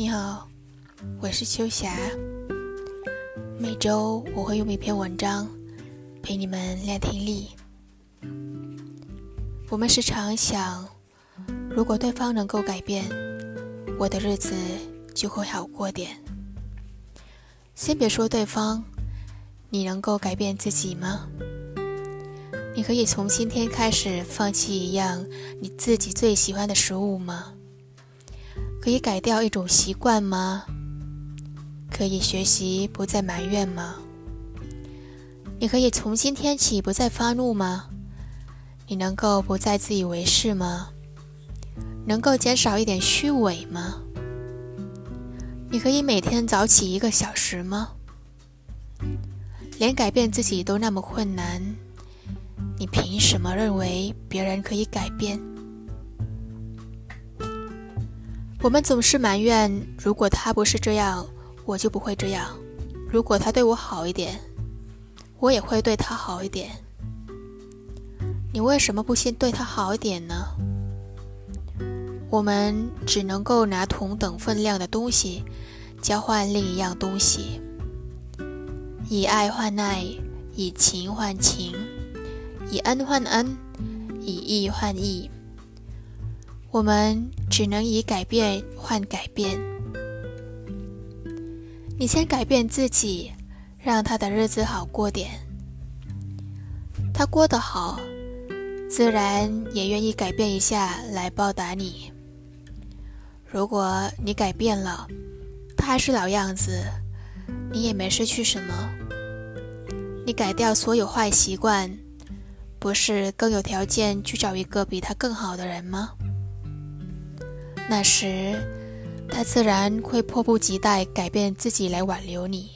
你好，我是秋霞。每周我会用一篇文章陪你们练听力。我们时常想，如果对方能够改变，我的日子就会好过点。先别说对方，你能够改变自己吗？你可以从今天开始放弃一样你自己最喜欢的食物吗？可以改掉一种习惯吗？可以学习不再埋怨吗？你可以从今天起不再发怒吗？你能够不再自以为是吗？能够减少一点虚伪吗？你可以每天早起一个小时吗？连改变自己都那么困难，你凭什么认为别人可以改变？我们总是埋怨，如果他不是这样。我就不会这样。如果他对我好一点，我也会对他好一点。你为什么不先对他好一点呢？我们只能够拿同等分量的东西交换另一样东西，以爱换爱，以情换情，以恩换恩，以义换义。我们只能以改变换改变。你先改变自己，让他的日子好过点。他过得好，自然也愿意改变一下来报答你。如果你改变了，他还是老样子，你也没失去什么。你改掉所有坏习惯，不是更有条件去找一个比他更好的人吗？那时。他自然会迫不及待改变自己来挽留你。